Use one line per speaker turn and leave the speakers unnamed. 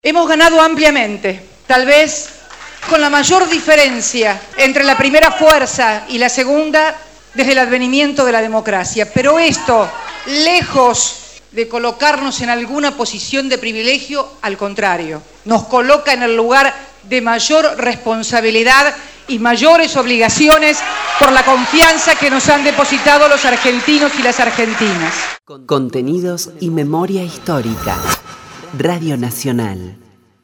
Hemos ganado ampliamente, tal vez con la mayor diferencia entre la primera fuerza y la segunda desde el advenimiento de la democracia. Pero esto, lejos de colocarnos en alguna posición de privilegio, al contrario, nos coloca en el lugar de mayor responsabilidad y mayores obligaciones por la confianza que nos han depositado los argentinos y las argentinas.
Contenidos y memoria histórica. Radio Nacional.